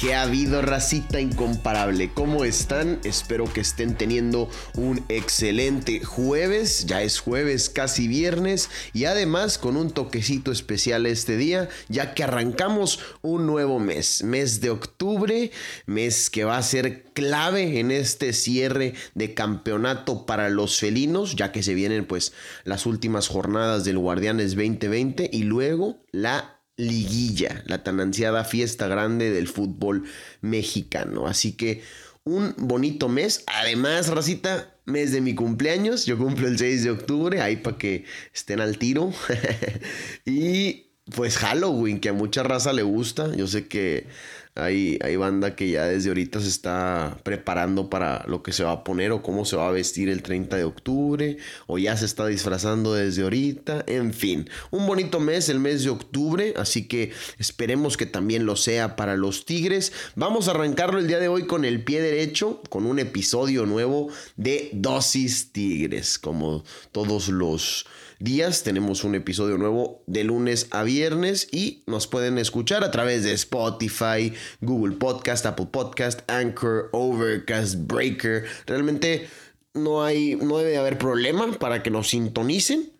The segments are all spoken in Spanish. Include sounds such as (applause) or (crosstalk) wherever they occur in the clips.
¿Qué ha habido, racita incomparable? ¿Cómo están? Espero que estén teniendo un excelente jueves. Ya es jueves, casi viernes. Y además con un toquecito especial este día, ya que arrancamos un nuevo mes. Mes de octubre, mes que va a ser clave en este cierre de campeonato para los felinos, ya que se vienen pues las últimas jornadas del Guardianes 2020 y luego la liguilla, la tan ansiada fiesta grande del fútbol mexicano. Así que un bonito mes. Además, Racita, mes de mi cumpleaños. Yo cumplo el 6 de octubre, ahí para que estén al tiro. (laughs) y pues Halloween, que a mucha raza le gusta. Yo sé que hay, hay banda que ya desde ahorita se está preparando para lo que se va a poner o cómo se va a vestir el 30 de octubre o ya se está disfrazando desde ahorita. En fin, un bonito mes, el mes de octubre, así que esperemos que también lo sea para los Tigres. Vamos a arrancarlo el día de hoy con el pie derecho, con un episodio nuevo de Dosis Tigres, como todos los días. Tenemos un episodio nuevo de lunes a viernes y nos pueden escuchar a través de Spotify, Google Podcast, Apple Podcast, Anchor, Overcast, Breaker. Realmente no hay, no debe haber problema para que nos sintonicen.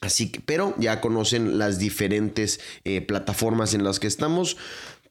Así que, pero ya conocen las diferentes eh, plataformas en las que estamos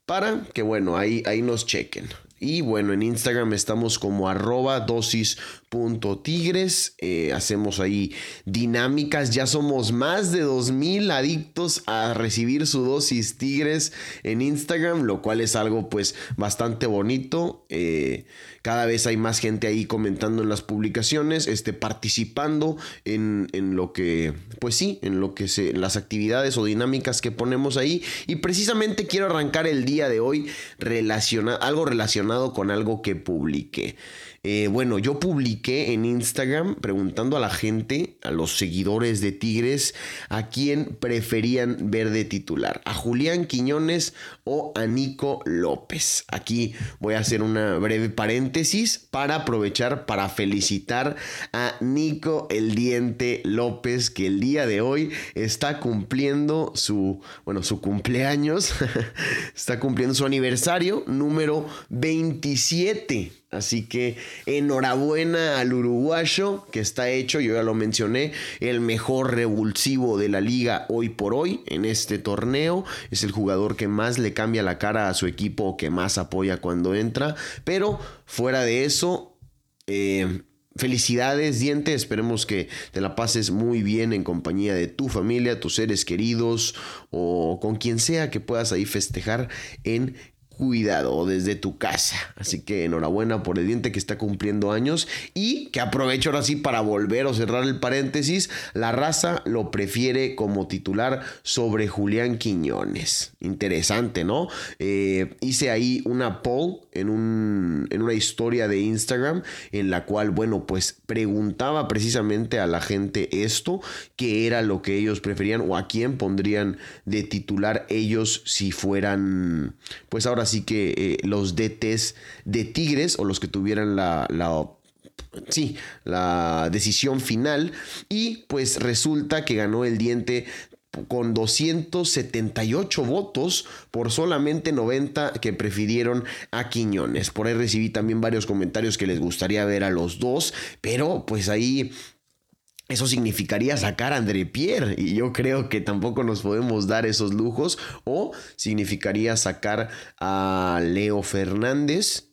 para que, bueno, ahí, ahí nos chequen. Y bueno, en Instagram estamos como arroba dosis.tigres. Eh, hacemos ahí dinámicas. Ya somos más de 2000 adictos a recibir su dosis tigres en Instagram, lo cual es algo pues bastante bonito. Eh, cada vez hay más gente ahí comentando en las publicaciones, este, participando en, lo que, pues sí, en lo que se, las actividades o dinámicas que ponemos ahí. Y precisamente quiero arrancar el día de hoy relacionado, algo relacionado con algo que publiqué. Eh, bueno, yo publiqué en Instagram preguntando a la gente, a los seguidores de Tigres, a quién preferían ver de titular, a Julián Quiñones o a Nico López. Aquí voy a hacer una breve paréntesis para aprovechar para felicitar a Nico el Diente López, que el día de hoy está cumpliendo su, bueno, su cumpleaños, (laughs) está cumpliendo su aniversario número 27. Así que enhorabuena al uruguayo que está hecho, yo ya lo mencioné, el mejor revulsivo de la liga hoy por hoy en este torneo. Es el jugador que más le cambia la cara a su equipo, que más apoya cuando entra. Pero fuera de eso, eh, Felicidades, diente. Esperemos que te la pases muy bien en compañía de tu familia, tus seres queridos o con quien sea que puedas ahí festejar en cuidado desde tu casa. Así que enhorabuena por el diente que está cumpliendo años y que aprovecho ahora sí para volver o cerrar el paréntesis. La raza lo prefiere como titular sobre Julián Quiñones. Interesante, ¿no? Eh, hice ahí una poll en, un, en una historia de Instagram en la cual, bueno, pues preguntaba precisamente a la gente esto, qué era lo que ellos preferían o a quién pondrían de titular ellos si fueran, pues ahora Así que eh, los DTs de Tigres o los que tuvieran la, la sí, la decisión final. Y pues resulta que ganó el diente con 278 votos por solamente 90 que prefirieron a Quiñones. Por ahí recibí también varios comentarios que les gustaría ver a los dos, pero pues ahí eso significaría sacar a André Pierre y yo creo que tampoco nos podemos dar esos lujos o significaría sacar a Leo Fernández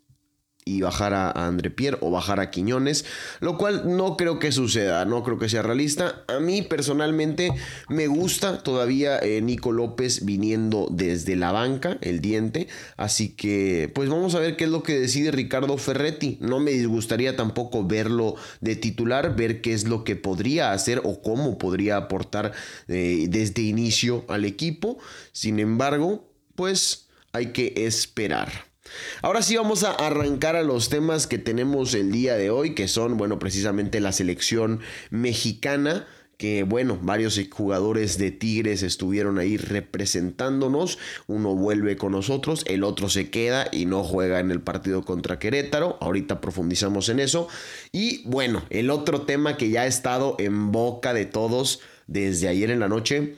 y bajar a, André Pierre o bajar a Quiñones, lo cual no creo que suceda, no creo que sea realista. A mí personalmente me gusta todavía eh, Nico López viniendo desde la banca, el diente, así que pues vamos a ver qué es lo que decide Ricardo Ferretti. No me disgustaría tampoco verlo de titular, ver qué es lo que podría hacer o cómo podría aportar eh, desde inicio al equipo. Sin embargo, pues hay que esperar. Ahora sí vamos a arrancar a los temas que tenemos el día de hoy, que son, bueno, precisamente la selección mexicana que bueno, varios jugadores de Tigres estuvieron ahí representándonos. Uno vuelve con nosotros, el otro se queda y no juega en el partido contra Querétaro. Ahorita profundizamos en eso. Y bueno, el otro tema que ya ha estado en boca de todos desde ayer en la noche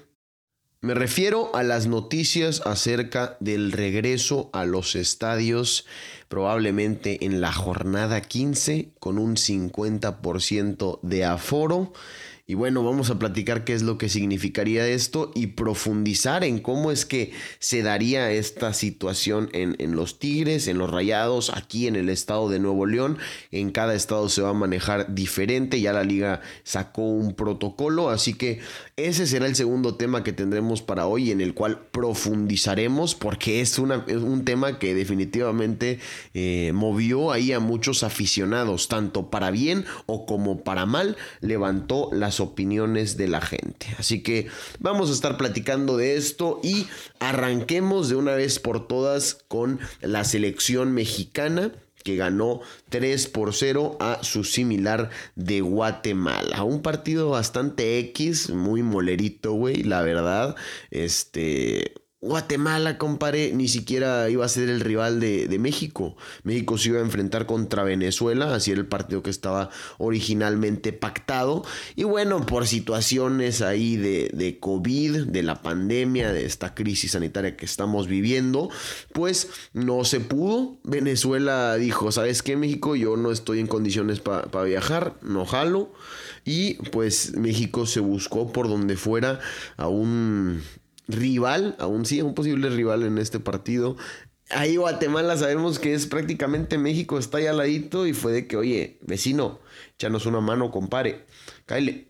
me refiero a las noticias acerca del regreso a los estadios, probablemente en la jornada 15, con un 50% de aforo. Y bueno, vamos a platicar qué es lo que significaría esto y profundizar en cómo es que se daría esta situación en, los Tigres, en los Rayados, aquí en el estado de Nuevo León. En cada estado se va a manejar diferente, ya la liga sacó un protocolo, así que ese será el segundo tema que tendremos para hoy en el cual profundizaremos porque es, una, un tema que definitivamente eh, movió ahí a muchos aficionados, tanto para bien o como para mal, levantó las opiniones de la gente. Así que vamos a estar platicando de esto y arranquemos de una vez por todas con la selección mexicana que ganó 3 por 0 a su similar de Guatemala. Un partido bastante X, muy molerito, güey, la verdad. Este, Guatemala, compadre, ni siquiera iba a ser el rival de, México. México se iba a enfrentar contra Venezuela, así era el partido que estaba originalmente pactado. Y bueno, por situaciones ahí de, de COVID, de la pandemia, de esta crisis sanitaria que estamos viviendo, pues no se pudo. Venezuela dijo, ¿sabes qué, México? Yo no estoy en condiciones para viajar, no jalo. Y pues México se buscó por donde fuera a un rival, aún sí, un posible rival en este partido. Ahí Guatemala sabemos que es prácticamente México, está ahí al ladito y fue de que, oye, vecino, échanos una mano, compare, cáele.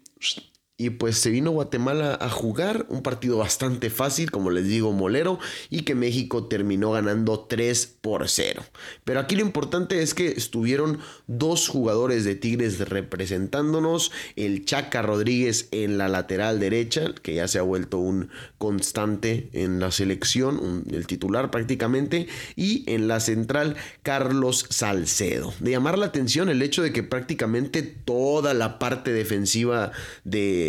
Y pues se vino Guatemala a jugar un partido bastante fácil, como les digo, molero, y que México terminó ganando 3 por 0. Pero aquí lo importante es que estuvieron dos jugadores de Tigres representándonos, el Chaca Rodríguez en la lateral derecha, que ya se ha vuelto un constante en la selección, el titular prácticamente, y en la central Carlos Salcedo. De llamar la atención el hecho de que prácticamente toda la parte defensiva de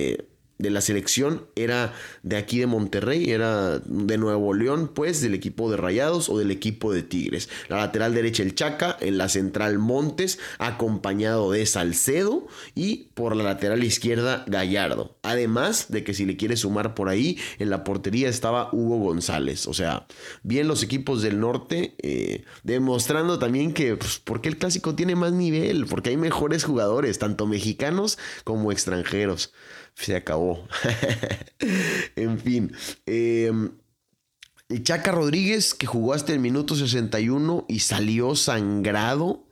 de, la selección era de aquí de Monterrey, era de Nuevo León, pues del equipo de Rayados o del equipo de Tigres. La lateral derecha el Chaca, en la central Montes, acompañado de Salcedo y por la lateral izquierda Gallardo. Además de que si le quiere sumar por ahí, en la portería estaba Hugo González. O sea, bien los equipos del norte, eh, demostrando también que, pues, porque el clásico tiene más nivel, porque hay mejores jugadores, tanto mexicanos como extranjeros se acabó. (laughs) en fin. Eh, Chaca Rodríguez, que jugó hasta el minuto 61 y salió sangrado.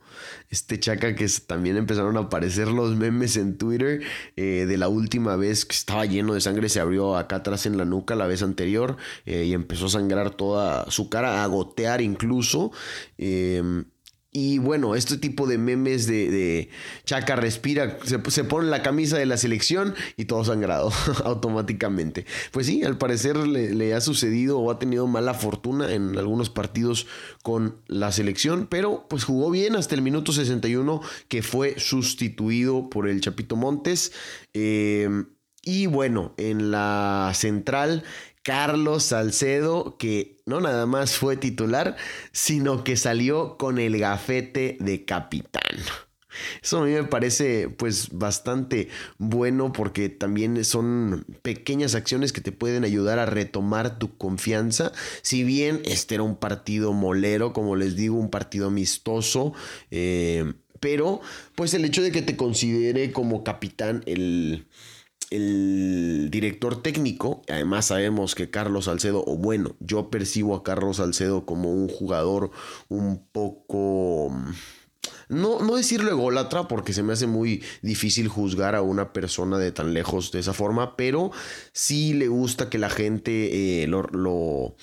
Este Chaca que también empezaron a aparecer los memes en Twitter eh, de la última vez que estaba lleno de sangre, se abrió acá atrás en la nuca la vez anterior eh, y empezó a sangrar toda su cara, a gotear incluso. Eh, y bueno, este tipo de memes de, Chaca respira, se, pone la camisa de la selección y todo sangrado (laughs) automáticamente. Pues sí, al parecer le, ha sucedido o ha tenido mala fortuna en algunos partidos con la selección, pero pues jugó bien hasta el minuto 61 que fue sustituido por el Chapito Montes. Eh, y bueno, en la central Carlos Salcedo, que no nada más fue titular, sino que salió con el gafete de capitán. Eso a mí me parece pues bastante bueno porque también son pequeñas acciones que te pueden ayudar a retomar tu confianza. Si bien este era un partido molero, como les digo, un partido amistoso, eh, pero pues el hecho de que te considere como capitán el el director técnico, además sabemos que Carlos Salcedo, o bueno, yo percibo a Carlos Salcedo como un jugador un poco no, no decirlo ególatra, porque se me hace muy difícil juzgar a una persona de tan lejos de esa forma, pero sí le gusta que la gente eh, lo,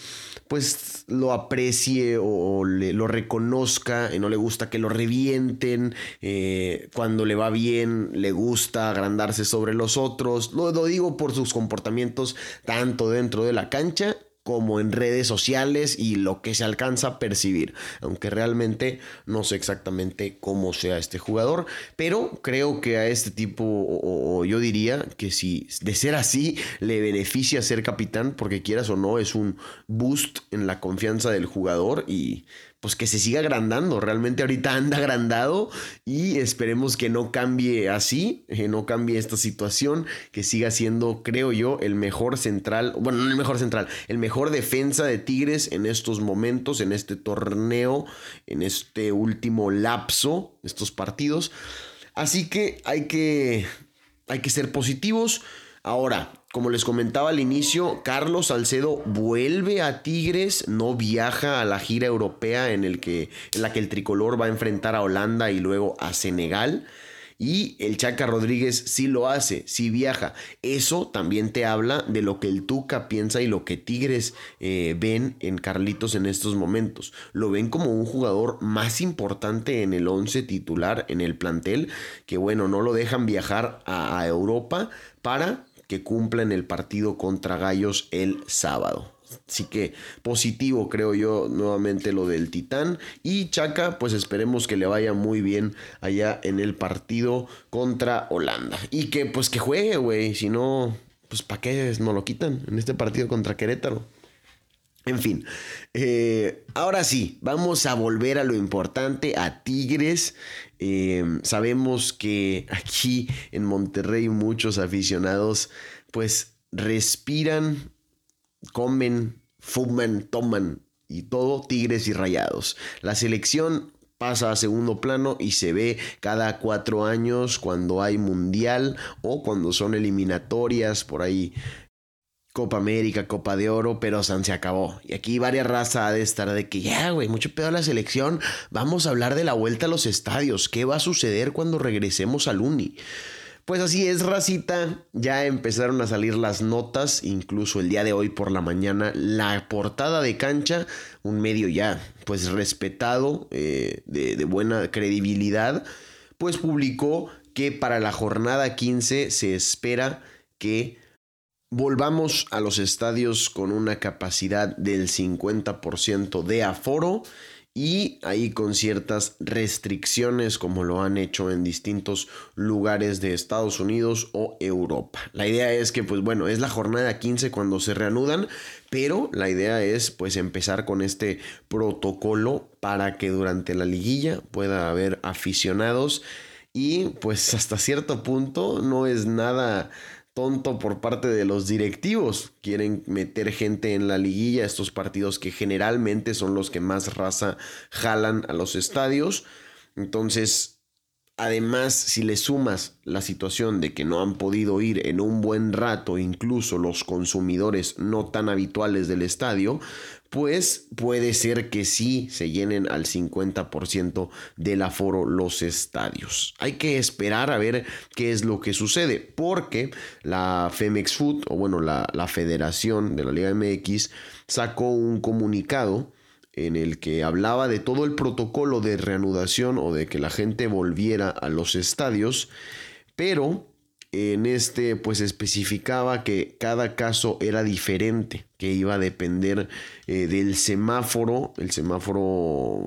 pues lo aprecie o, lo reconozca, y no le gusta que lo revienten, eh, cuando le va bien le gusta agrandarse sobre los otros, lo digo por sus comportamientos tanto dentro de la cancha como en redes sociales y lo que se alcanza a percibir, aunque realmente no sé exactamente cómo sea este jugador, pero creo que a este tipo, o, yo diría que si de ser así, le beneficia ser capitán, porque quieras o no, es un boost en la confianza del jugador y pues que se siga agrandando. Realmente ahorita anda agrandado y esperemos que no cambie así, que no cambie esta situación, que siga siendo, creo yo, el mejor central, bueno, no el mejor central, el mejor defensa de Tigres en estos momentos, en este torneo, en este último lapso, estos partidos. Así que hay que, hay que ser positivos. Ahora, como les comentaba al inicio, Carlos Salcedo vuelve a Tigres, no viaja a la gira europea en, la que el tricolor va a enfrentar a Holanda y luego a Senegal. Y el Chaca Rodríguez sí lo hace, sí viaja. Eso también te habla de lo que el Tuca piensa y lo que Tigres eh, ven en Carlitos en estos momentos. Lo ven como un jugador más importante en el 11 titular, en el plantel, que bueno, no lo dejan viajar a Europa para que cumplan el partido contra Gallos el sábado. Así que positivo creo yo nuevamente lo del Titán. Y Chaca, pues esperemos que le vaya muy bien allá en el partido contra Holanda. Y que pues que juegue, güey. Si no, pues ¿para qué no lo quitan en este partido contra Querétaro? En fin, eh, ahora sí, vamos a volver a lo importante, a Tigres. Eh, sabemos que aquí en Monterrey muchos aficionados pues respiran, comen, fuman, toman y todo Tigres y Rayados. La selección pasa a segundo plano y se ve cada cuatro años cuando hay mundial o cuando son eliminatorias por ahí Copa América, Copa de Oro, pero San se acabó. Y aquí varias razas ha de estar de que ya, güey, mucho pedo la selección. Vamos a hablar de la vuelta a los estadios. ¿Qué va a suceder cuando regresemos al Uni? Pues así es, racita. Ya empezaron a salir las notas, incluso el día de hoy por la mañana. La portada de cancha, un medio ya, pues respetado, eh, de buena credibilidad, pues publicó que para la jornada 15 se espera que volvamos a los estadios con una capacidad del 50% de aforo y ahí con ciertas restricciones como lo han hecho en distintos lugares de Estados Unidos o Europa. La idea es que pues bueno, es la jornada 15 cuando se reanudan, pero la idea es pues empezar con este protocolo para que durante la liguilla pueda haber aficionados y pues hasta cierto punto no es nada tonto por parte de los directivos. Quieren meter gente en la liguilla, estos partidos que generalmente son los que más raza jalan a los estadios. Entonces, Además, si le sumas la situación de que no han podido ir en un buen rato incluso los consumidores no tan habituales del estadio, pues puede ser que sí se llenen al 50% del aforo los estadios. Hay que esperar a ver qué es lo que sucede, porque la Femex Food, o bueno, la, la Federación de la Liga MX, sacó un comunicado en el que hablaba de todo el protocolo de reanudación o de que la gente volviera a los estadios, pero en este pues especificaba que cada caso era diferente, que iba a depender eh, del semáforo, el semáforo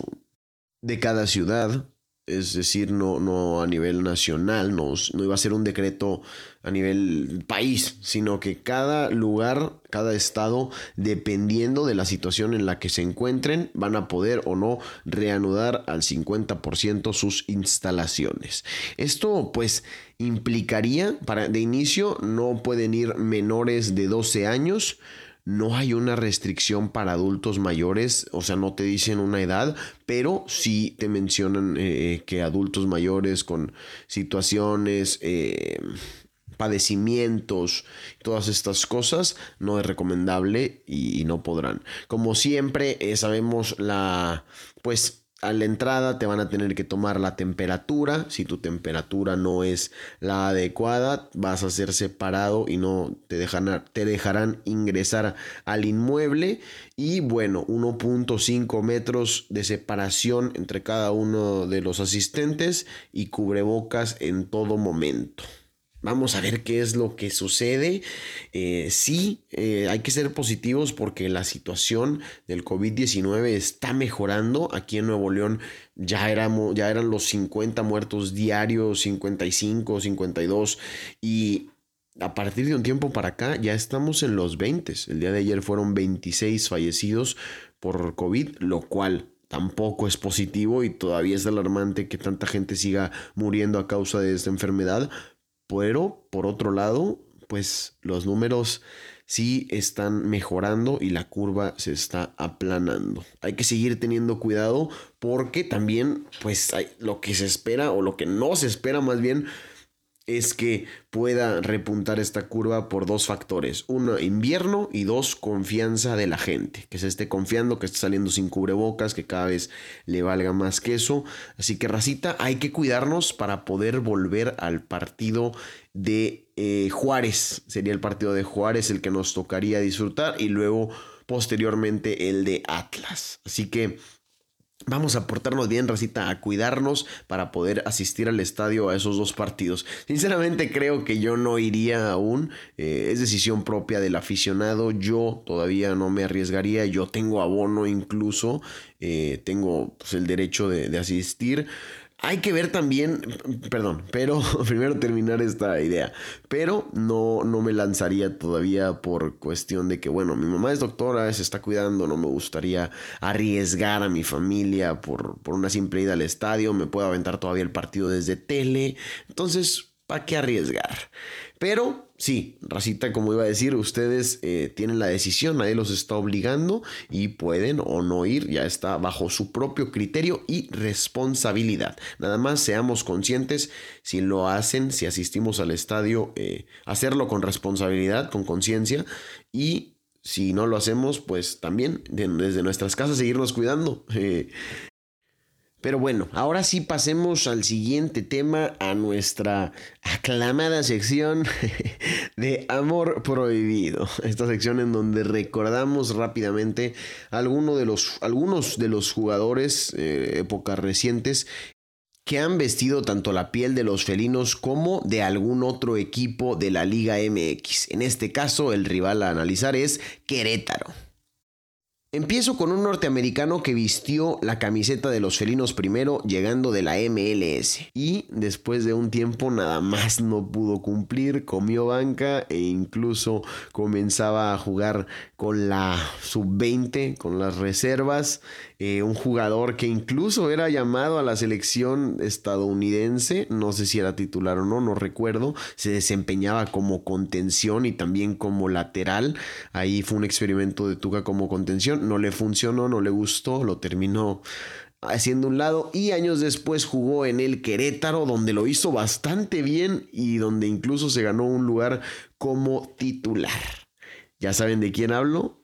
de cada ciudad, es decir, no, no a nivel nacional, no, no, iba a ser un decreto a nivel país, sino que cada lugar, cada estado, dependiendo de la situación en la que se encuentren, van a poder o no reanudar al 50% sus instalaciones. Esto pues implicaría, para, de inicio, no pueden ir menores de 12 años, no hay una restricción para adultos mayores, o sea, no te dicen una edad, pero sí te mencionan eh, que adultos mayores con situaciones, eh, padecimientos, todas estas cosas, no es recomendable y, no podrán. Como siempre, eh, sabemos la, pues, a la entrada te van a tener que tomar la temperatura. Si tu temperatura no es la adecuada, vas a ser separado y no te dejarán, te dejarán ingresar al inmueble. Y bueno, 1.5 metros de separación entre cada uno de los asistentes y cubrebocas en todo momento. Vamos a ver qué es lo que sucede. Eh, sí, eh, hay que ser positivos porque la situación del COVID-19 está mejorando. Aquí en Nuevo León ya, éramos, ya eran los 50 muertos diarios, 55, 52 y a partir de un tiempo para acá ya estamos en los 20. El día de ayer fueron 26 fallecidos por COVID, lo cual tampoco es positivo y todavía es alarmante que tanta gente siga muriendo a causa de esta enfermedad, pero por otro lado, pues los números sí están mejorando y la curva se está aplanando. Hay que seguir teniendo cuidado porque también pues hay lo que se espera o lo que no se espera más bien es que pueda repuntar esta curva por dos factores. Uno, invierno y dos, confianza de la gente. Que se esté confiando, que esté saliendo sin cubrebocas, que cada vez le valga más que eso. Así que, racita, hay que cuidarnos para poder volver al partido de eh, Juárez. Sería el partido de Juárez el que nos tocaría disfrutar y luego posteriormente el de Atlas. Así que Vamos a portarnos bien, Racita, a cuidarnos para poder asistir al estadio a esos dos partidos. Sinceramente creo que yo no iría aún. Eh, es decisión propia del aficionado. Yo todavía no me arriesgaría. Yo tengo abono incluso. Eh, tengo pues, el derecho de, de asistir. Hay que ver también, perdón, pero (laughs) primero terminar esta idea, pero no, no me lanzaría todavía por cuestión de que, bueno, mi mamá es doctora, se está cuidando, no me gustaría arriesgar a mi familia por, por una simple ida al estadio, me puedo aventar todavía el partido desde tele, entonces, ¿para qué arriesgar? Pero sí, racita, como iba a decir, ustedes eh, tienen la decisión, nadie los está obligando y pueden o no ir, ya está bajo su propio criterio y responsabilidad. Nada más seamos conscientes si lo hacen, si asistimos al estadio, eh, hacerlo con responsabilidad, con conciencia y si no lo hacemos, pues también desde nuestras casas seguirnos cuidando. Eh, pero bueno, ahora sí pasemos al siguiente tema, a nuestra aclamada sección (laughs) de Amor Prohibido. Esta sección en donde recordamos rápidamente de los, algunos de los jugadores, eh, épocas recientes, que han vestido tanto la piel de los felinos como de algún otro equipo de la Liga MX. En este caso, el rival a analizar es Querétaro. Empiezo con un norteamericano que vistió la camiseta de los felinos primero llegando de la MLS y después de un tiempo nada más no pudo cumplir, comió banca e incluso comenzaba a jugar con la sub-20, con las reservas, eh, un jugador que incluso era llamado a la selección estadounidense, no sé si era titular o no, no recuerdo, se desempeñaba como contención y también como lateral, ahí fue un experimento de Tuca como contención no le funcionó, no le gustó, lo terminó haciendo un lado y años después jugó en el Querétaro donde lo hizo bastante bien y donde incluso se ganó un lugar como titular. ¿Ya saben de quién hablo?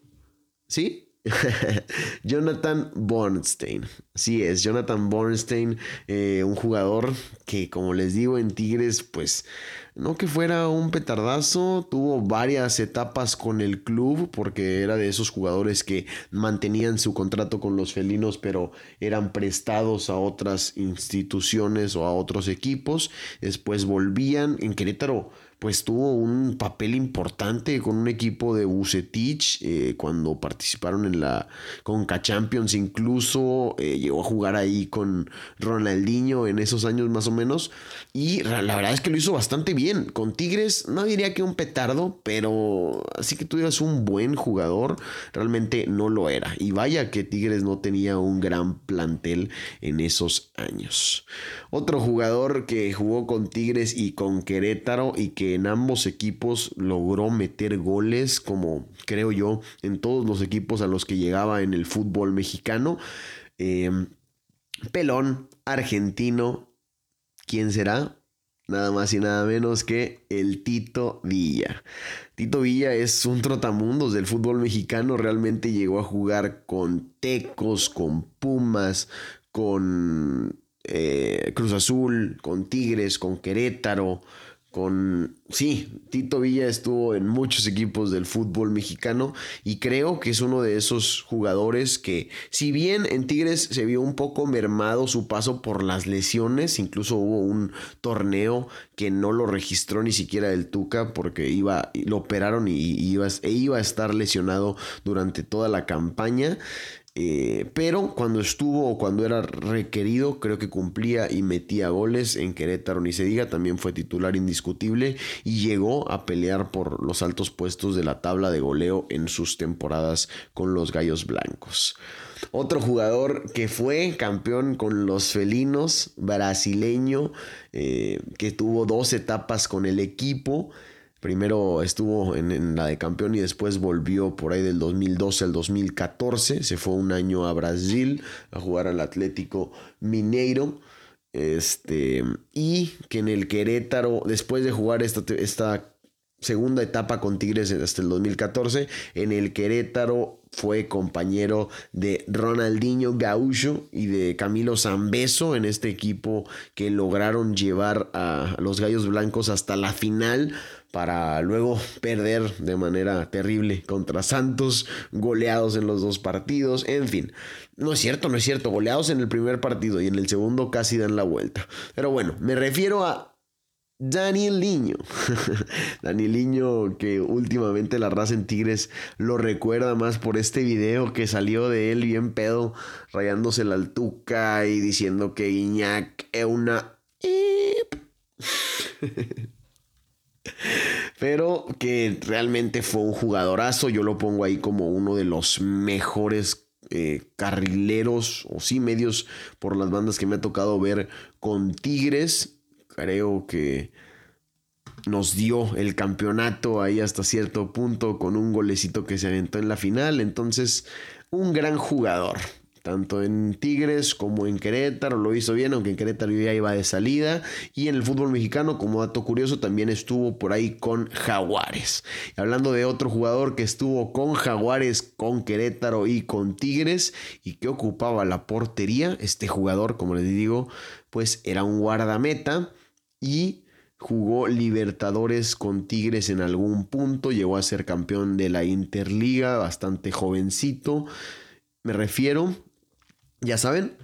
¿Sí? (laughs) Jonathan Bornstein. Sí es, Jonathan Bornstein, eh, un jugador que como les digo en Tigres, pues no que fuera un petardazo, tuvo varias etapas con el club porque era de esos jugadores que mantenían su contrato con los felinos pero eran prestados a otras instituciones o a otros equipos, después volvían en Querétaro pues tuvo un papel importante con un equipo de Bucetich eh, cuando participaron en la Conca Champions incluso eh, llegó a jugar ahí con Ronaldinho en esos años más o menos y la verdad es que lo hizo bastante bien. Con Tigres no diría que un petardo pero así que tú digas un buen jugador realmente no lo era. Y vaya que Tigres no tenía un gran plantel en esos años. Otro jugador que jugó con Tigres y con Querétaro y que en ambos equipos logró meter goles, como creo yo, en todos los equipos a los que llegaba en el fútbol mexicano. Em, pelón, argentino, ¿quién será? Nada más y nada menos que el Tito Villa. Tito Villa es un trotamundos del fútbol mexicano. Realmente llegó a jugar con Tecos, con Pumas, con eh, Cruz Azul, con Tigres, con Querétaro, con... Sí, Tito Villa estuvo en muchos equipos del fútbol mexicano y creo que es uno de esos jugadores que, si bien en Tigres se vio un poco mermado su paso por las lesiones, incluso hubo un torneo que no lo registró ni siquiera el Tuca porque iba, lo operaron y, iba, e iba a estar lesionado durante toda la campaña. Eh, pero cuando estuvo o cuando era requerido, creo que cumplía y metía goles en Querétaro, ni se diga, también fue titular indiscutible y llegó a pelear por los altos puestos de la tabla de goleo en sus temporadas con los Gallos Blancos. Otro jugador que fue campeón con los felinos, brasileño, eh, que tuvo dos etapas con el equipo. Primero estuvo en, la de campeón y después volvió por ahí del 2012 al 2014. Se fue un año a Brasil a jugar al Atlético Mineiro. Este, y que en el Querétaro, después de jugar esta, esta segunda etapa con Tigres hasta el 2014, en el Querétaro fue compañero de Ronaldinho Gaúcho y de Camilo Zambeso en este equipo que lograron llevar a los Gallos Blancos hasta la final para luego perder de manera terrible contra Santos, goleados en los dos partidos, en fin. No es cierto, no es cierto, goleados en el primer partido y en el segundo casi dan la vuelta. Pero bueno, me refiero a Daniel Niño. (laughs) Daniel Niño que últimamente la raza en Tigres lo recuerda más por este video que salió de él bien pedo, rayándose la altuca y diciendo que Iñak es una... (laughs) Pero que realmente fue un jugadorazo. Yo lo pongo ahí como uno de los mejores eh, carrileros o sí medios por las bandas que me ha tocado ver con Tigres. Creo que nos dio el campeonato ahí hasta cierto punto con un golecito que se aventó en la final. Entonces, un gran jugador tanto en Tigres como en Querétaro, lo hizo bien, aunque en Querétaro ya iba de salida, y en el fútbol mexicano, como dato curioso, también estuvo por ahí con Jaguares. hablando de otro jugador que estuvo con Jaguares, con Querétaro y con Tigres, y que ocupaba la portería, este jugador, como les digo, pues era un guardameta y jugó Libertadores con Tigres en algún punto, llegó a ser campeón de la Interliga, bastante jovencito. Me refiero ya saben,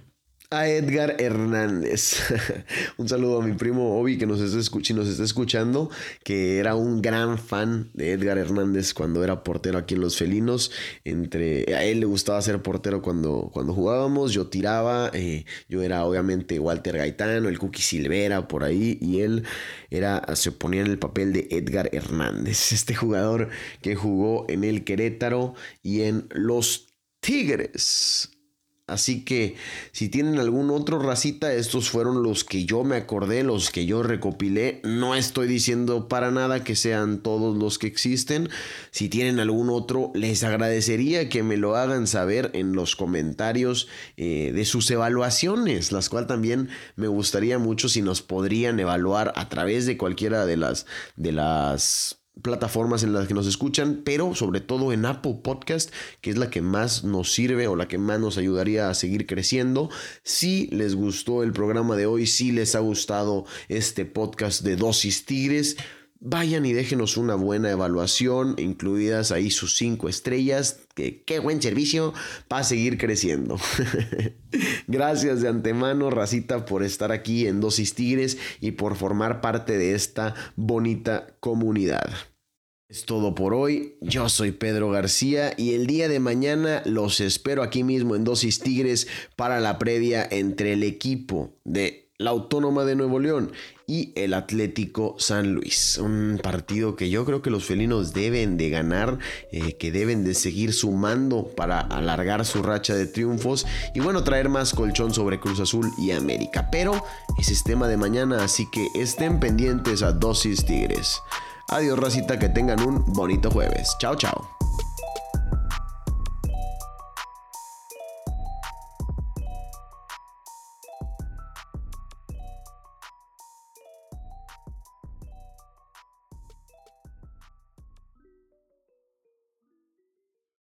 a Edgar Hernández. (laughs) un saludo a mi primo Obi que nos está, nos está escuchando, que era un gran fan de Edgar Hernández cuando era portero aquí en Los Felinos. Entre, a él le gustaba ser portero cuando, cuando jugábamos, yo tiraba, eh, yo era obviamente Walter Gaitano, el Cookie Silvera por ahí, y él era, se ponía en el papel de Edgar Hernández, (laughs) este jugador que jugó en el Querétaro y en los Tigres. Así que si tienen algún otro racita, estos fueron los que yo me acordé, los que yo recopilé. No estoy diciendo para nada que sean todos los que existen. Si tienen algún otro, les agradecería que me lo hagan saber en los comentarios eh, de sus evaluaciones, las cuales también me gustaría mucho si nos podrían evaluar a través de cualquiera de las de las plataformas en las que nos escuchan, pero sobre todo en Apple Podcast, que es la que más nos sirve o la que más nos ayudaría a seguir creciendo. Si les gustó el programa de hoy, si les ha gustado este podcast de Dosis Tigres, vayan y déjenos una buena evaluación, incluidas ahí sus cinco estrellas. Que, qué buen servicio para seguir creciendo. (laughs) Gracias de antemano, Racita, por estar aquí en Dosis Tigres y por formar parte de esta bonita comunidad. Es todo por hoy, yo soy Pedro García y el día de mañana los espero aquí mismo en Dosis Tigres para la previa entre el equipo de la Autónoma de Nuevo León y el Atlético San Luis. Un partido que yo creo que los felinos deben de ganar, eh, que deben de seguir sumando para alargar su racha de triunfos y bueno, traer más colchón sobre Cruz Azul y América. Pero ese es tema de mañana, así que estén pendientes a Dosis Tigres. Adiós, racita, que tengan un bonito jueves. Chao, chao.